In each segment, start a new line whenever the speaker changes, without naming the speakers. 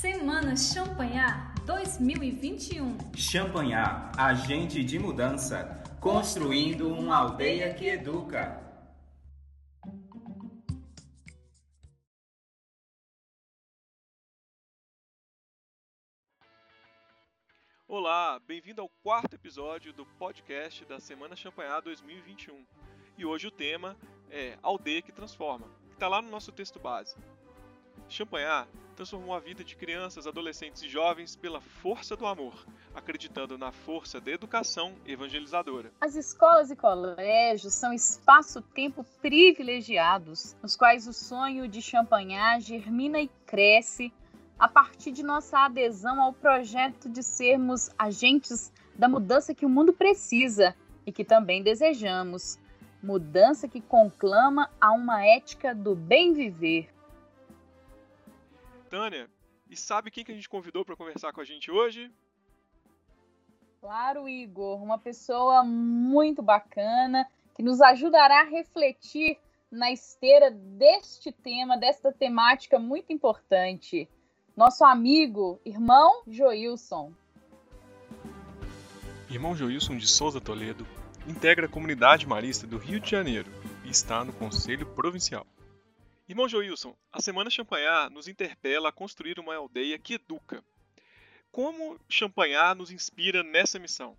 Semana Champanhar 2021.
Champanhar, agente de mudança, construindo uma aldeia que educa.
Olá, bem-vindo ao quarto episódio do podcast da Semana Champanhar 2021. E hoje o tema é Aldeia que Transforma, que está lá no nosso texto base. Champanhar transformou a vida de crianças, adolescentes e jovens pela força do amor, acreditando na força da educação evangelizadora.
As escolas e colégios são espaço-tempo privilegiados, nos quais o sonho de Champanhar germina e cresce a partir de nossa adesão ao projeto de sermos agentes da mudança que o mundo precisa e que também desejamos. Mudança que conclama a uma ética do bem viver.
Tânia, e sabe quem que a gente convidou para conversar com a gente hoje?
Claro, Igor, uma pessoa muito bacana que nos ajudará a refletir na esteira deste tema, desta temática muito importante nosso amigo, irmão Joilson.
Irmão Joilson de Souza Toledo integra a comunidade marista do Rio de Janeiro e está no Conselho Provincial. Irmão Joilson, a Semana Champanhar nos interpela a construir uma aldeia que educa. Como Champanhar nos inspira nessa missão?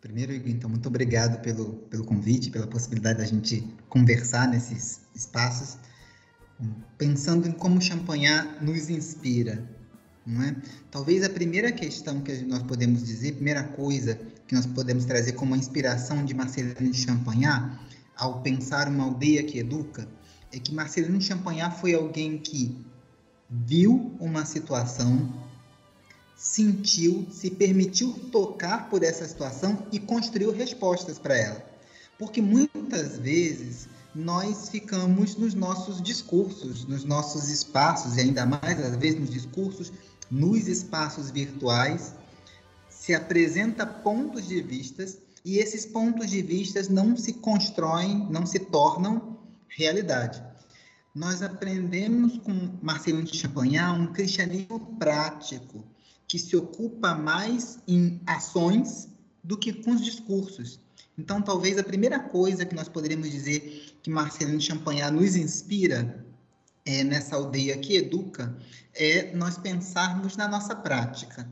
Primeiro, então, muito obrigado pelo, pelo convite, pela possibilidade da gente conversar nesses espaços pensando em como Champagnat nos inspira, não é? Talvez a primeira questão que nós podemos dizer, primeira coisa que nós podemos trazer como inspiração de Marcelino de Champagnat, ao pensar uma aldeia que educa, é que Marcelino Champagnat foi alguém que viu uma situação, sentiu, se permitiu tocar por essa situação e construiu respostas para ela. Porque muitas vezes nós ficamos nos nossos discursos, nos nossos espaços, e ainda mais às vezes nos discursos, nos espaços virtuais, se apresenta pontos de vistas e esses pontos de vistas não se constroem, não se tornam realidade. Nós aprendemos com Marcelino de Champagnat um cristianismo prático, que se ocupa mais em ações do que com os discursos. Então, talvez a primeira coisa que nós poderíamos dizer que Marcelino Champagnat nos inspira é, nessa aldeia que educa é nós pensarmos na nossa prática.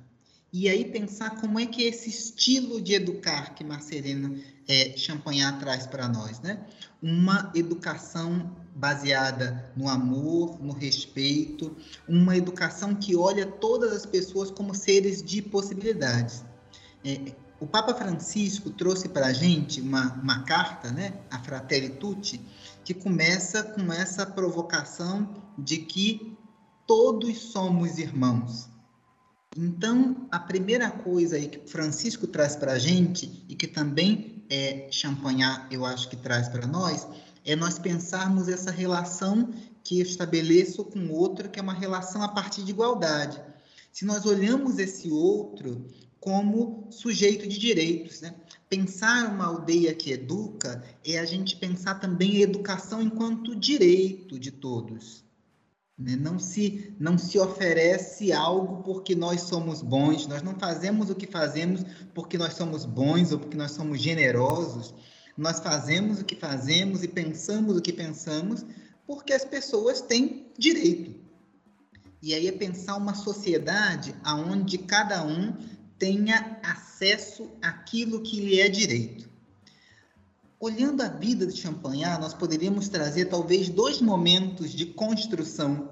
E aí pensar como é que esse estilo de educar que Marcelino é, Champagnat traz para nós, né? Uma educação baseada no amor, no respeito, uma educação que olha todas as pessoas como seres de possibilidades. É, o Papa Francisco trouxe para a gente uma, uma carta, né, a Fratelli Tutti, que começa com essa provocação de que todos somos irmãos. Então, a primeira coisa aí que Francisco traz para a gente, e que também é Champagnat, eu acho que traz para nós, é nós pensarmos essa relação que estabeleço com o outro, que é uma relação a partir de igualdade. Se nós olhamos esse outro como sujeito de direitos. Né? Pensar uma aldeia que educa é a gente pensar também a educação enquanto direito de todos. Né? Não, se, não se oferece algo porque nós somos bons, nós não fazemos o que fazemos porque nós somos bons ou porque nós somos generosos. Nós fazemos o que fazemos e pensamos o que pensamos porque as pessoas têm direito. E aí é pensar uma sociedade onde cada um tenha acesso àquilo que lhe é direito. Olhando a vida de Champagnat, nós poderíamos trazer talvez dois momentos de construção,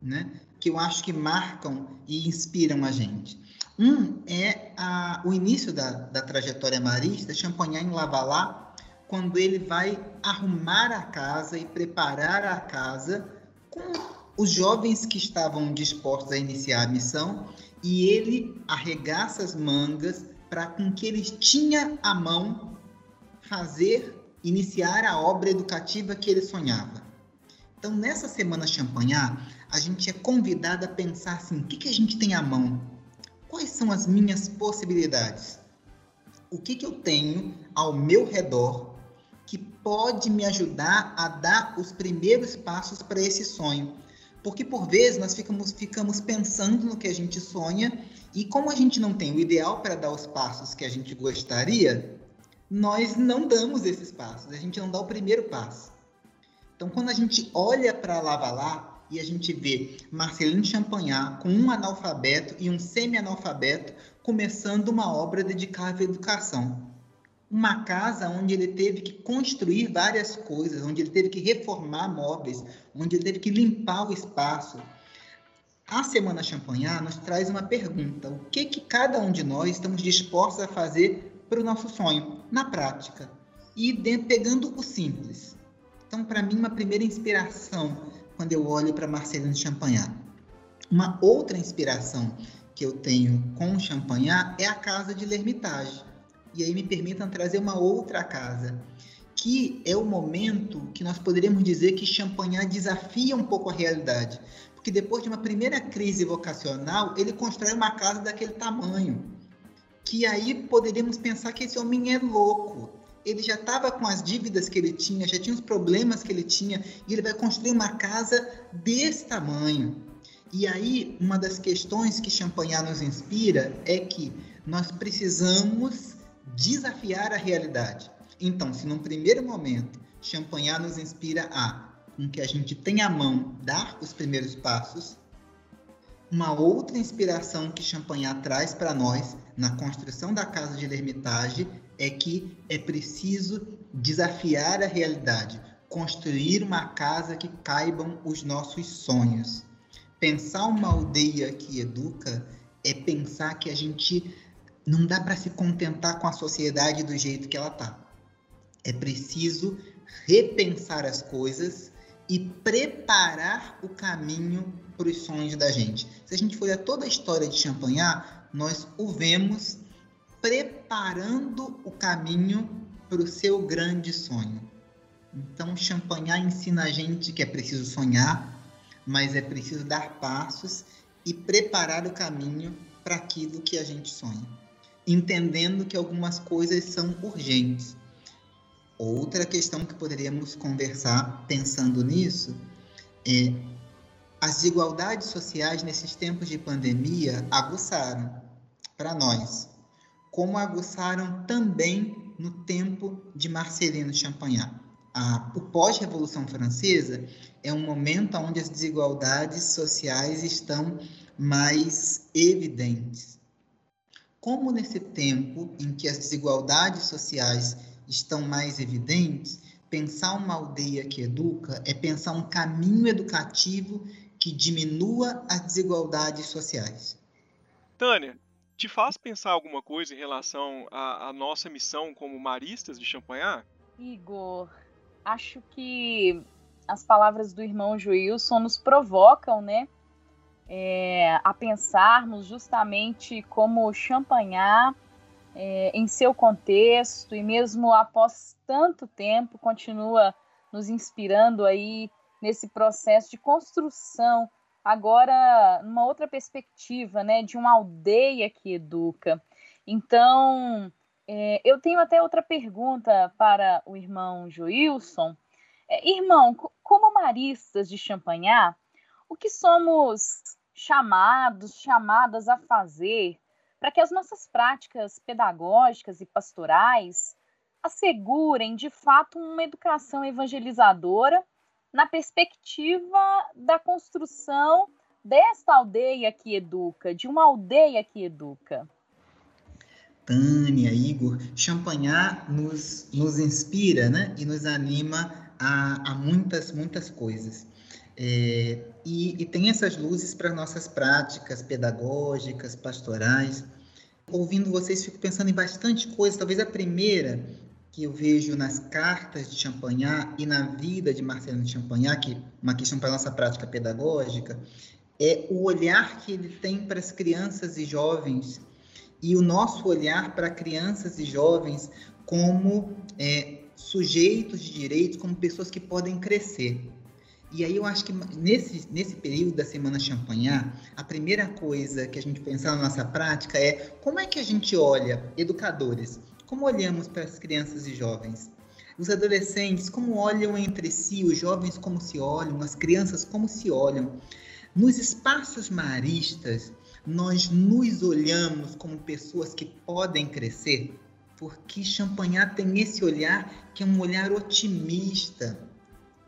né, que eu acho que marcam e inspiram a gente. Um é a, o início da, da trajetória marista, Champagnat em Lavalá, quando ele vai arrumar a casa e preparar a casa com os jovens que estavam dispostos a iniciar a missão e ele arregaça as mangas para com que ele tinha a mão fazer iniciar a obra educativa que ele sonhava. Então, nessa semana Champagnat, a gente é convidado a pensar assim: o que, que a gente tem à mão? Quais são as minhas possibilidades? O que, que eu tenho ao meu redor que pode me ajudar a dar os primeiros passos para esse sonho? Porque por vezes nós ficamos, ficamos pensando no que a gente sonha e como a gente não tem o ideal para dar os passos que a gente gostaria, nós não damos esses passos, a gente não dá o primeiro passo. Então, quando a gente olha para Lavalá e a gente vê Marcelino Champagnat com um analfabeto e um semi-analfabeto começando uma obra dedicada à educação. Uma casa onde ele teve que construir várias coisas, onde ele teve que reformar móveis, onde ele teve que limpar o espaço. A Semana Champagnat nos traz uma pergunta: o que, que cada um de nós estamos dispostos a fazer para o nosso sonho, na prática? E pegando o simples. Então, para mim, uma primeira inspiração quando eu olho para Marcelino Champagnat. Uma outra inspiração que eu tenho com Champagnat é a casa de L'Hermitage. E aí me permitam trazer uma outra casa, que é o momento que nós poderíamos dizer que Champagnat desafia um pouco a realidade. Porque depois de uma primeira crise vocacional, ele constrói uma casa daquele tamanho. Que aí poderíamos pensar que esse homem é louco. Ele já estava com as dívidas que ele tinha, já tinha os problemas que ele tinha, e ele vai construir uma casa desse tamanho. E aí, uma das questões que Champagnat nos inspira é que nós precisamos desafiar a realidade. Então, se num primeiro momento Champagnat nos inspira a com que a gente tenha a mão dar os primeiros passos, uma outra inspiração que Champagnat traz para nós na construção da casa de L'Hermitage é que é preciso desafiar a realidade, construir uma casa que caibam os nossos sonhos pensar uma aldeia que educa é pensar que a gente não dá para se contentar com a sociedade do jeito que ela tá. É preciso repensar as coisas e preparar o caminho para os sonhos da gente. Se a gente for a toda a história de Champagnat, nós o vemos preparando o caminho para o seu grande sonho. Então, Champagnat ensina a gente que é preciso sonhar, mas é preciso dar passos e preparar o caminho para aquilo que a gente sonha, entendendo que algumas coisas são urgentes. Outra questão que poderíamos conversar pensando nisso é as desigualdades sociais nesses tempos de pandemia aguçaram para nós, como aguçaram também no tempo de Marcelino Champagnat a, o pós-revolução francesa é um momento onde as desigualdades sociais estão mais evidentes. Como nesse tempo em que as desigualdades sociais estão mais evidentes, pensar uma aldeia que educa é pensar um caminho educativo que diminua as desigualdades sociais.
Tânia, te faz pensar alguma coisa em relação à, à nossa missão como maristas de Champagnat?
Igor, acho que as palavras do irmão Joilson nos provocam, né? É, a pensarmos justamente como Champagnat, é, em seu contexto, e mesmo após tanto tempo, continua nos inspirando aí nesse processo de construção, agora numa outra perspectiva, né, de uma aldeia que educa. Então, é, eu tenho até outra pergunta para o irmão Joilson. É, irmão, como maristas de Champagnat, o que somos chamados, chamadas a fazer para que as nossas práticas pedagógicas e pastorais assegurem, de fato, uma educação evangelizadora na perspectiva da construção desta aldeia que educa, de uma aldeia que educa?
Tânia, Igor, Champagnat nos, nos inspira né? e nos anima a, a muitas, muitas coisas. É, e, e, tem essas luzes para nossas práticas pedagógicas, pastorais. Ouvindo vocês, fico pensando em bastante coisa. Talvez a primeira que eu vejo nas cartas de Champagnat e na vida de Marcelino de Champagnat, que é uma questão para nossa prática pedagógica, é o olhar que ele tem para as crianças e jovens e o nosso olhar para crianças e jovens como é, sujeitos de direitos, como pessoas que podem crescer. E aí eu acho que nesse, nesse período da Semana Champagnat, a primeira coisa que a gente pensar na nossa prática é como é que a gente olha, educadores, como olhamos para as crianças e jovens? os adolescentes como olham entre si, os jovens como se olham, as crianças como se olham. Nos espaços maristas, nós nos olhamos como pessoas que podem crescer, porque Champagnat tem esse olhar que é um olhar otimista.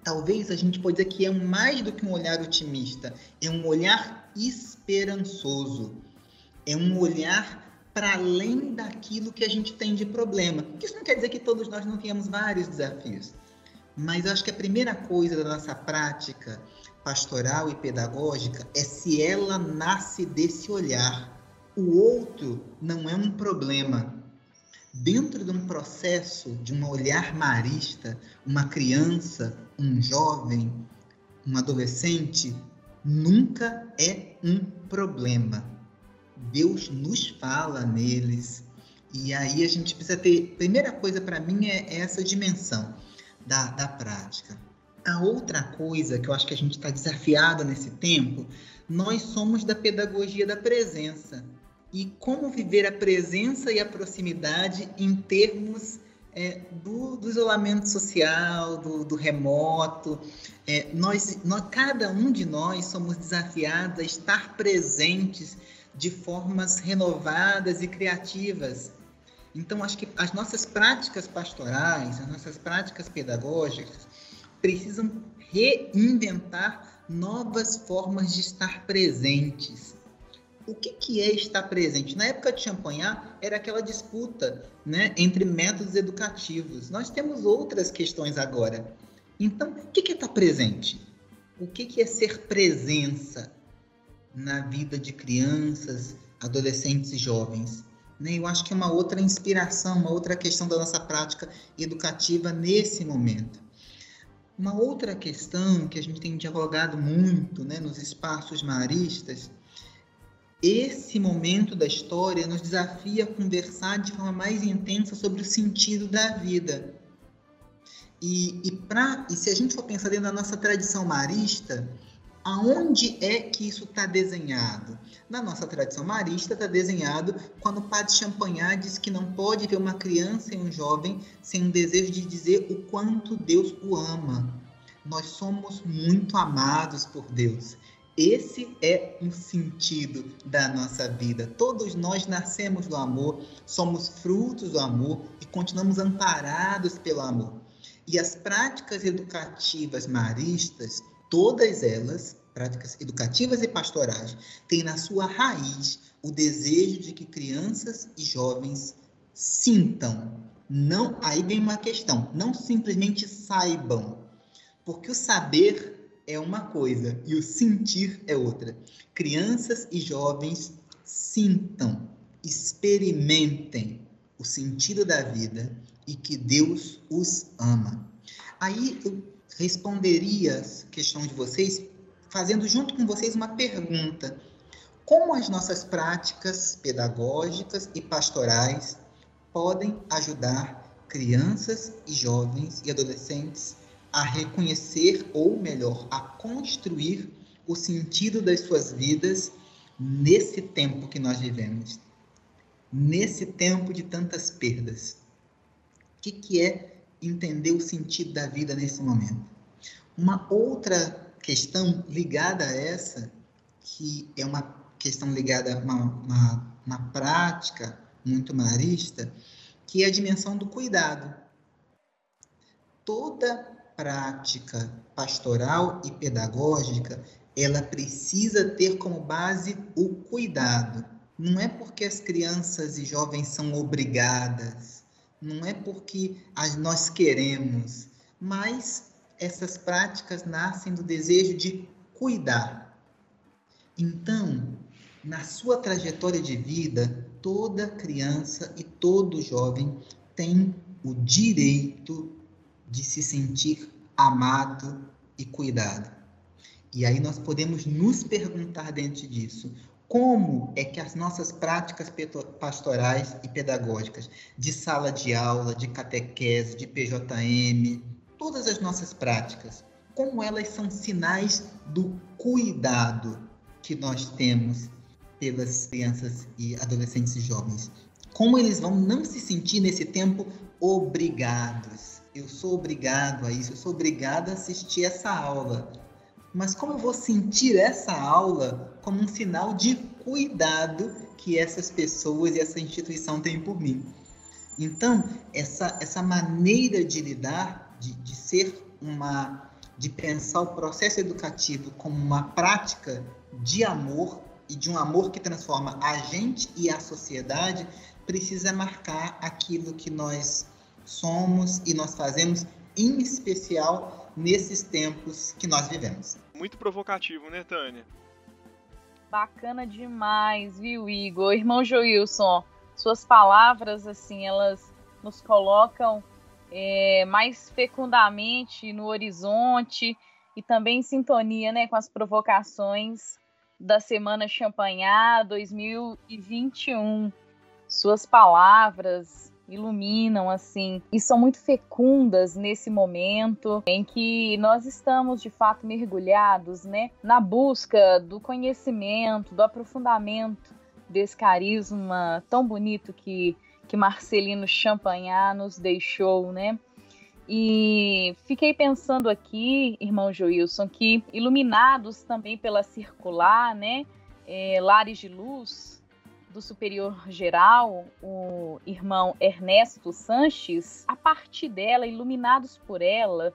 Talvez a gente pode dizer que é mais do que um olhar otimista, é um olhar esperançoso. É um olhar para além daquilo que a gente tem de problema. Isso não quer dizer que todos nós não tenhamos vários desafios, mas eu acho que a primeira coisa da nossa prática pastoral e pedagógica é se ela nasce desse olhar. O outro não é um problema. Dentro de um processo de um olhar marista, uma criança, um jovem, um adolescente nunca é um problema. Deus nos fala neles. E aí a gente precisa ter. Primeira coisa para mim é essa dimensão da, da prática. A outra coisa que eu acho que a gente está desafiado nesse tempo, nós somos da pedagogia da presença. E como viver a presença e a proximidade em termos é, do, do, isolamento social, do, do remoto. É, nós, nós, cada um de nós somos desafiados a estar presentes de formas renovadas e criativas. Então, acho que as nossas práticas pastorais, as nossas práticas pedagógicas precisam reinventar novas formas de estar presentes. O que, que é estar presente? Na época de Champagnat, era aquela disputa né, entre métodos educativos. Nós temos outras questões agora. Então, o que, que é estar presente? O que, que é ser presença? na vida de crianças, adolescentes e jovens. Né? Eu acho que é uma outra inspiração, uma outra questão da nossa prática educativa nesse momento. Uma outra questão que a gente tem dialogado muito né, nos espaços maristas, esse momento da história nos desafia a conversar de forma mais intensa sobre o sentido da vida. E, e, pra, e se a gente for pensar dentro da nossa tradição marista, Aonde é que isso está desenhado? Na nossa tradição marista, está desenhado quando o padre Champagnat diz que não pode ver uma criança e um jovem sem um desejo de dizer o quanto Deus o ama. Nós somos muito amados por Deus. Esse é o sentido da nossa vida. Todos nós nascemos do amor, somos frutos do amor e continuamos amparados pelo amor. E as práticas educativas maristas todas elas, práticas educativas e pastorais, têm na sua raiz o desejo de que crianças e jovens sintam. Não, aí vem uma questão, não simplesmente saibam, porque o saber é uma coisa e o sentir é outra. Crianças e jovens sintam, experimentem o sentido da vida e que Deus os ama. Aí eu responderia a questão de vocês fazendo junto com vocês uma pergunta. Como as nossas práticas pedagógicas e pastorais podem ajudar crianças e jovens e adolescentes a reconhecer, ou melhor, a construir o sentido das suas vidas nesse tempo que nós vivemos, nesse tempo de tantas perdas? O que, que é entender o sentido da vida nesse momento. Uma outra questão ligada a essa, que é uma questão ligada a uma, uma, uma prática muito marista, que é a dimensão do cuidado. Toda prática pastoral e pedagógica, ela precisa ter como base o cuidado. Não é porque as crianças e jovens são obrigadas, não é porque nós queremos, mas essas práticas nascem do desejo de cuidar. Então, na sua trajetória de vida, toda criança e todo jovem tem o direito de se sentir amado e cuidado. E aí nós podemos nos perguntar dentro disso: como é que as nossas práticas pastorais e pedagógicas, de sala de aula, de catequese, de PJM, todas as nossas práticas, como elas são sinais do cuidado que nós temos pelas crianças e adolescentes e jovens. Como eles vão não se sentir nesse tempo obrigados. Eu sou obrigado a isso, eu sou obrigado a assistir essa aula. Mas como eu vou sentir essa aula como um sinal de cuidado que essas pessoas e essa instituição têm por mim? Então, essa, essa maneira de lidar, de, de ser uma. de pensar o processo educativo como uma prática de amor e de um amor que transforma a gente e a sociedade, precisa marcar aquilo que nós somos e nós fazemos, em especial nesses tempos que nós vivemos.
Muito provocativo, né, Tânia?
Bacana demais, viu, Igor? Irmão Joilson, suas palavras, assim, elas nos colocam é, mais fecundamente no horizonte e também em sintonia né, com as provocações da Semana Champanhar 2021. Suas palavras iluminam assim e são muito fecundas nesse momento em que nós estamos de fato mergulhados, né, na busca do conhecimento, do aprofundamento desse carisma tão bonito que que Marcelino Champagnat nos deixou, né? E fiquei pensando aqui, irmão Joilson, que iluminados também pela circular, né, é, Lares de Luz, do superior geral, o irmão Ernesto Sanches, a partir dela, iluminados por ela,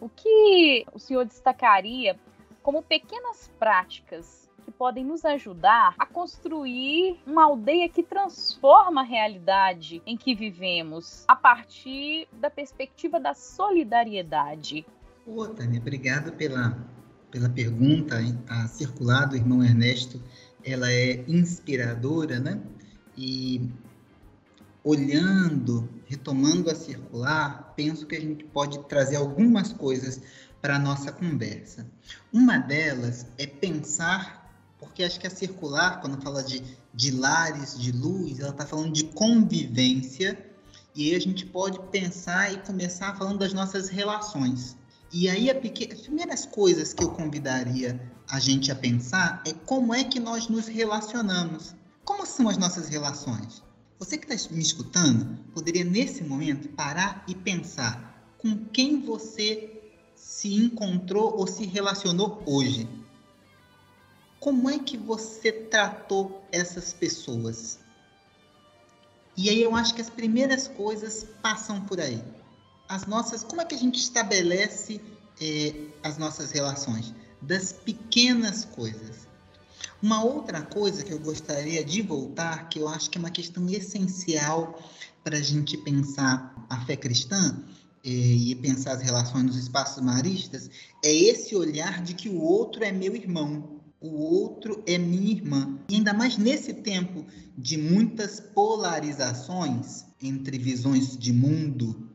o que o senhor destacaria como pequenas práticas que podem nos ajudar a construir uma aldeia que transforma a realidade em que vivemos a partir da perspectiva da solidariedade?
Ô, Tânia, obrigado pela, pela pergunta a circular do irmão Ernesto ela é inspiradora, né? E olhando, retomando a circular, penso que a gente pode trazer algumas coisas para a nossa conversa. Uma delas é pensar, porque acho que a circular, quando fala de, de lares, de luz, ela está falando de convivência, e aí a gente pode pensar e começar falando das nossas relações. E aí, pequena, as primeiras coisas que eu convidaria a gente a pensar é como é que nós nos relacionamos. Como são as nossas relações? Você que está me escutando poderia, nesse momento, parar e pensar com quem você se encontrou ou se relacionou hoje. Como é que você tratou essas pessoas? E aí eu acho que as primeiras coisas passam por aí as nossas, como é que a gente estabelece é, as nossas relações? Das pequenas coisas. Uma outra coisa que eu gostaria de voltar, que eu acho que é uma questão essencial para a gente pensar a fé cristã é, e pensar as relações nos espaços maristas, é esse olhar de que o outro é meu irmão, o outro é minha irmã. E ainda mais nesse tempo de muitas polarizações entre visões de mundo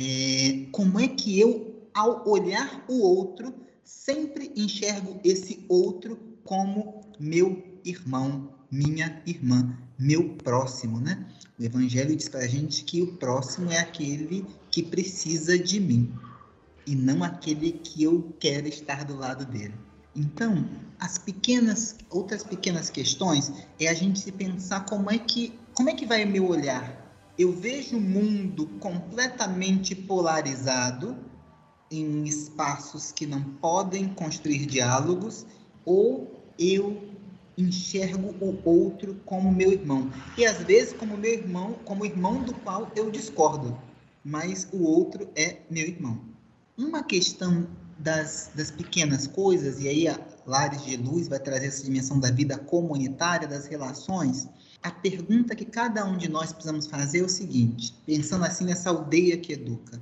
é, como é que eu, ao olhar o outro, sempre enxergo esse outro como meu irmão, minha irmã, meu próximo, né? O Evangelho diz para a gente que o próximo é aquele que precisa de mim e não aquele que eu quero estar do lado dele. Então, as pequenas, outras pequenas questões é a gente se pensar como é que, como é que vai o meu olhar eu vejo o mundo completamente polarizado em espaços que não podem construir diálogos, ou eu enxergo o outro como meu irmão. E às vezes como meu irmão, como irmão do qual eu discordo, mas o outro é meu irmão. Uma questão das, das pequenas coisas, e aí a Lares de Luz vai trazer essa dimensão da vida comunitária, das relações, a pergunta que cada um de nós precisamos fazer é o seguinte, pensando assim nessa aldeia que educa: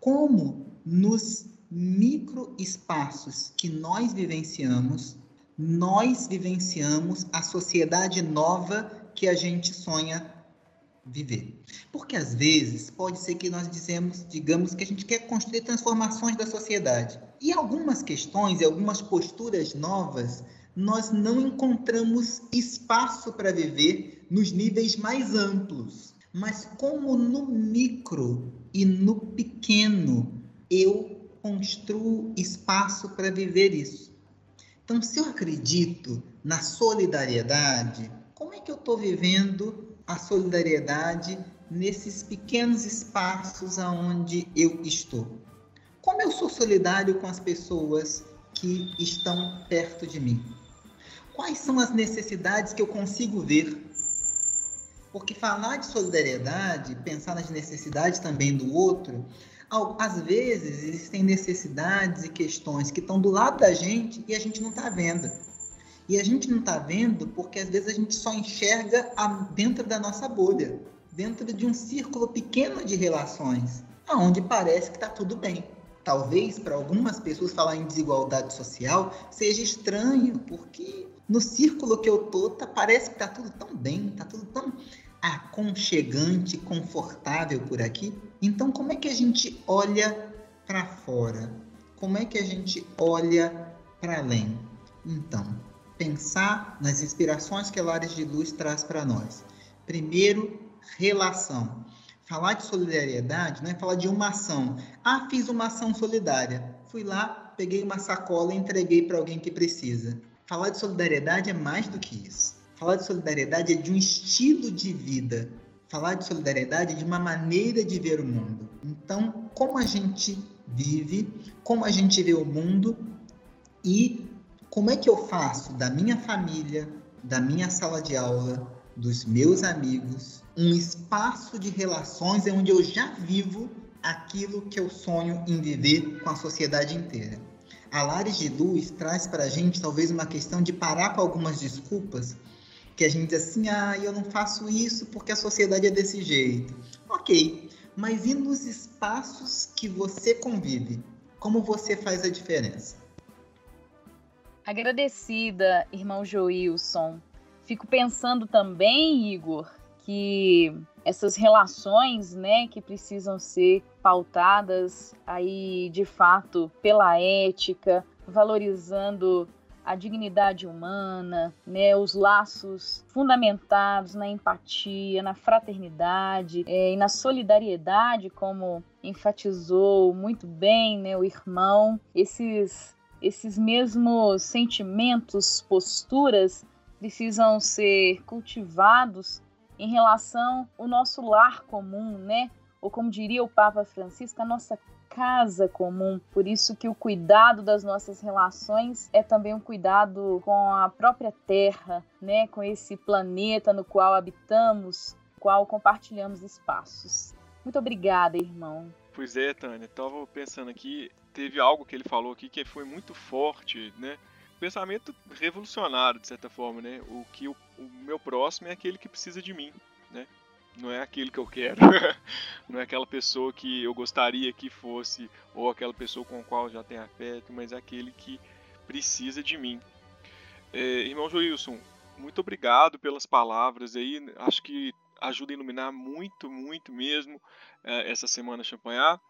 como nos microespaços que nós vivenciamos, nós vivenciamos a sociedade nova que a gente sonha viver. Porque às vezes pode ser que nós dizemos, digamos que a gente quer construir transformações da sociedade. E algumas questões e algumas posturas novas nós não encontramos espaço para viver nos níveis mais amplos. Mas como no micro e no pequeno eu construo espaço para viver isso. Então, se eu acredito na solidariedade, como é que eu estou vivendo a solidariedade nesses pequenos espaços aonde eu estou? Como eu sou solidário com as pessoas que estão perto de mim? Quais são as necessidades que eu consigo ver? Porque falar de solidariedade, pensar nas necessidades também do outro, às vezes existem necessidades e questões que estão do lado da gente e a gente não está vendo. E a gente não está vendo porque às vezes a gente só enxerga dentro da nossa bolha, dentro de um círculo pequeno de relações, aonde parece que está tudo bem. Talvez para algumas pessoas falar em desigualdade social seja estranho, porque no círculo que eu tô, tá, parece que está tudo tão bem, está tudo tão aconchegante, confortável por aqui. Então, como é que a gente olha para fora? Como é que a gente olha para além? Então, pensar nas inspirações que Lares de Luz traz para nós. Primeiro, relação. Falar de solidariedade não é falar de uma ação. Ah, fiz uma ação solidária. Fui lá, peguei uma sacola e entreguei para alguém que precisa. Falar de solidariedade é mais do que isso. Falar de solidariedade é de um estilo de vida. Falar de solidariedade é de uma maneira de ver o mundo. Então, como a gente vive, como a gente vê o mundo e como é que eu faço da minha família, da minha sala de aula, dos meus amigos, um espaço de relações onde eu já vivo aquilo que eu sonho em viver com a sociedade inteira. A Lares de Luz traz para a gente talvez uma questão de parar com algumas desculpas que a gente diz assim, ah, eu não faço isso porque a sociedade é desse jeito. Ok, mas e nos espaços que você convive? Como você faz a diferença?
Agradecida, irmão Joilson. Fico pensando também, Igor, que essas relações, né, que precisam ser pautadas aí de fato pela ética, valorizando a dignidade humana, né, os laços fundamentados na empatia, na fraternidade é, e na solidariedade, como enfatizou muito bem né, o irmão, esses, esses mesmos sentimentos, posturas precisam ser cultivados em relação ao nosso lar comum, né? Ou como diria o Papa Francisco, a nossa casa comum. Por isso que o cuidado das nossas relações é também um cuidado com a própria terra, né, com esse planeta no qual habitamos, qual compartilhamos espaços. Muito obrigada, irmão.
Pois é, Tânia, estava pensando aqui, teve algo que ele falou aqui que foi muito forte, né? Pensamento revolucionário, de certa forma, né? O que o, o meu próximo é aquele que precisa de mim, né? não é aquele que eu quero, não é aquela pessoa que eu gostaria que fosse, ou aquela pessoa com a qual eu já tenho afeto, mas é aquele que precisa de mim. É, irmão Joilson, muito obrigado pelas palavras aí, acho que ajuda a iluminar muito, muito mesmo é, essa semana Champanhar.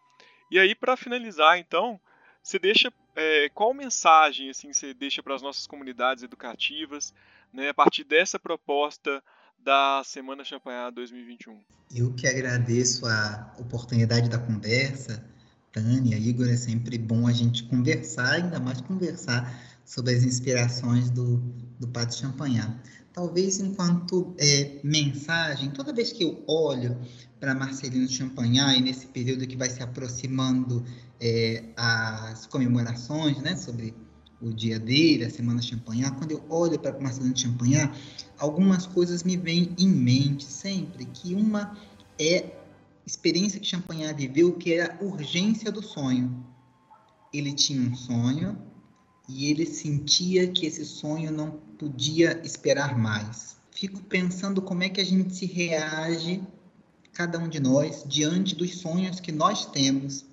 E aí, para finalizar, então, você deixa é, qual mensagem assim você deixa para as nossas comunidades educativas, né, a partir dessa proposta da Semana Champanhar 2021.
Eu que agradeço a oportunidade da conversa. Tânia, Igor, é sempre bom a gente conversar, ainda mais conversar sobre as inspirações do, do Padre Champanhar. Talvez enquanto é, mensagem, toda vez que eu olho para Marcelino Champanhar e nesse período que vai se aproximando é, as comemorações né, sobre o dia dele, a Semana Champagnat, quando eu olho para Marcelino Champagnat, algumas coisas me vêm em mente sempre, que uma é experiência que Champagnat viveu, que era a urgência do sonho. Ele tinha um sonho e ele sentia que esse sonho não podia esperar mais. Fico pensando como é que a gente se reage, cada um de nós, diante dos sonhos que nós temos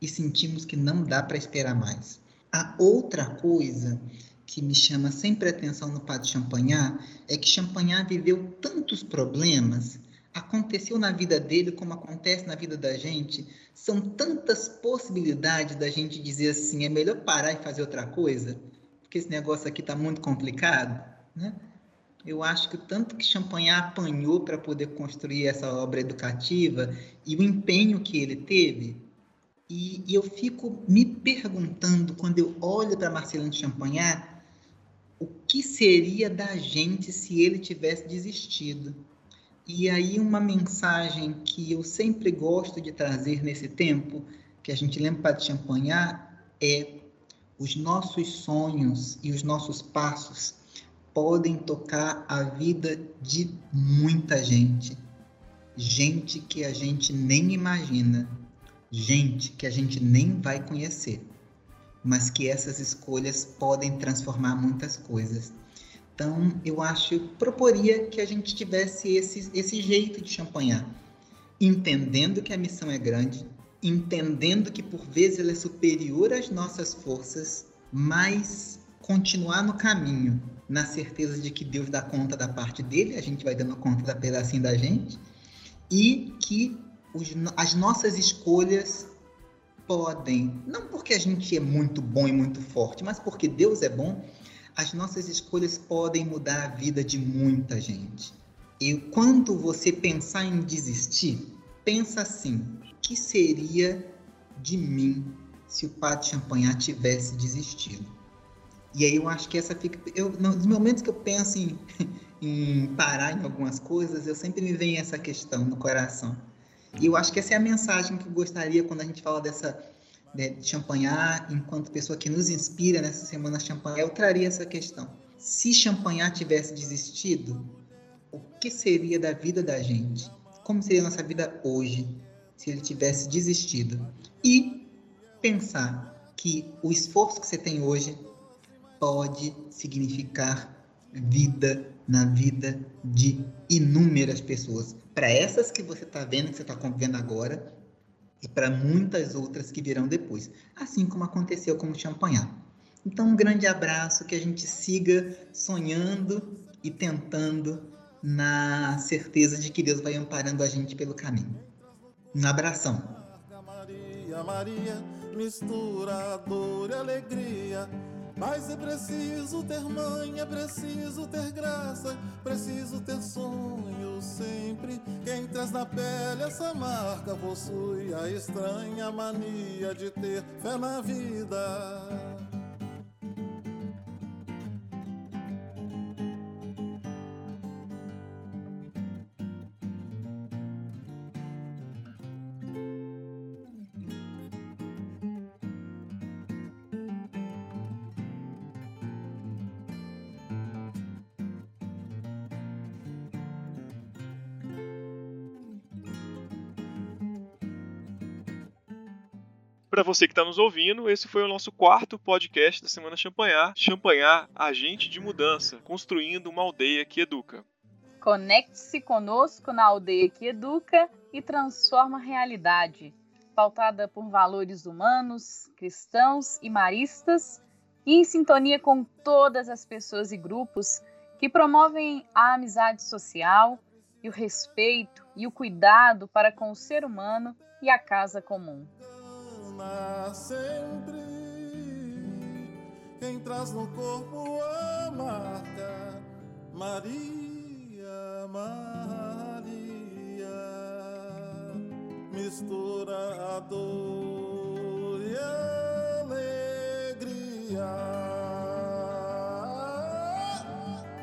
e sentimos que não dá para esperar mais. A outra coisa que me chama sempre atenção no Padre Champagnat é que Champagnat viveu tantos problemas, aconteceu na vida dele como acontece na vida da gente, são tantas possibilidades da gente dizer assim, é melhor parar e fazer outra coisa, porque esse negócio aqui está muito complicado, né? Eu acho que tanto que Champagnat apanhou para poder construir essa obra educativa e o empenho que ele teve, e, e eu fico me perguntando, quando eu olho para Marcelino Champagnat, o que seria da gente se ele tivesse desistido? E aí uma mensagem que eu sempre gosto de trazer nesse tempo, que a gente lembra de champanhar, é os nossos sonhos e os nossos passos podem tocar a vida de muita gente. Gente que a gente nem imagina, gente que a gente nem vai conhecer, mas que essas escolhas podem transformar muitas coisas. Então, eu acho, proporia que a gente tivesse esse, esse jeito de champanhar, entendendo que a missão é grande, entendendo que por vezes ela é superior às nossas forças, mas continuar no caminho, na certeza de que Deus dá conta da parte dele, a gente vai dando conta da pedacinho da gente, e que os, as nossas escolhas podem, não porque a gente é muito bom e muito forte, mas porque Deus é bom, as nossas escolhas podem mudar a vida de muita gente. E quando você pensar em desistir, pensa assim: que seria de mim se o Padre Champagnat tivesse desistido? E aí eu acho que essa fica. Eu, nos momentos que eu penso em, em parar em algumas coisas, eu sempre me vem essa questão no coração. E eu acho que essa é a mensagem que eu gostaria quando a gente fala dessa né, de Champagnat, enquanto pessoa que nos inspira nessa semana Champagnat, eu traria essa questão. Se Champagnat tivesse desistido, o que seria da vida da gente? Como seria a nossa vida hoje se ele tivesse desistido? E pensar que o esforço que você tem hoje pode significar vida na vida de inúmeras pessoas. Para essas que você está vendo, que você está convivendo agora, e para muitas outras que virão depois, assim como aconteceu com o Champagnat. Então, um grande abraço, que a gente siga sonhando e tentando na certeza de que Deus vai amparando a gente pelo caminho. Um abração. Maria, Maria, mistura dor e alegria mas é preciso ter mãe, é preciso ter graça, preciso ter sonho sempre. Quem traz na pele essa marca possui a estranha mania de ter fé na vida.
Para você que está nos ouvindo, esse foi o nosso quarto podcast da Semana Champanhar. Champanhar, agente de mudança, construindo uma aldeia que educa.
Conecte-se conosco na aldeia que educa e transforma a realidade, pautada por valores humanos, cristãos e maristas, e em sintonia com todas as pessoas e grupos que promovem a amizade social e o respeito e o cuidado para com o ser humano e a casa comum sempre. Quem traz no corpo a marca Maria, Maria, mistura a dor e a alegria.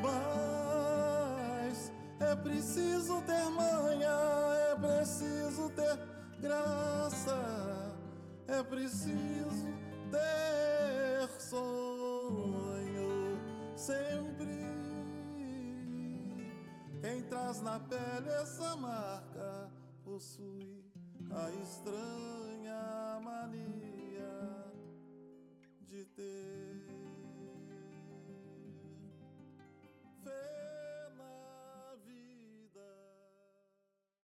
Mas é preciso ter manha, é preciso ter graça é preciso ter sonho sempre. Quem traz na pele essa marca possui a estranha mania de ter.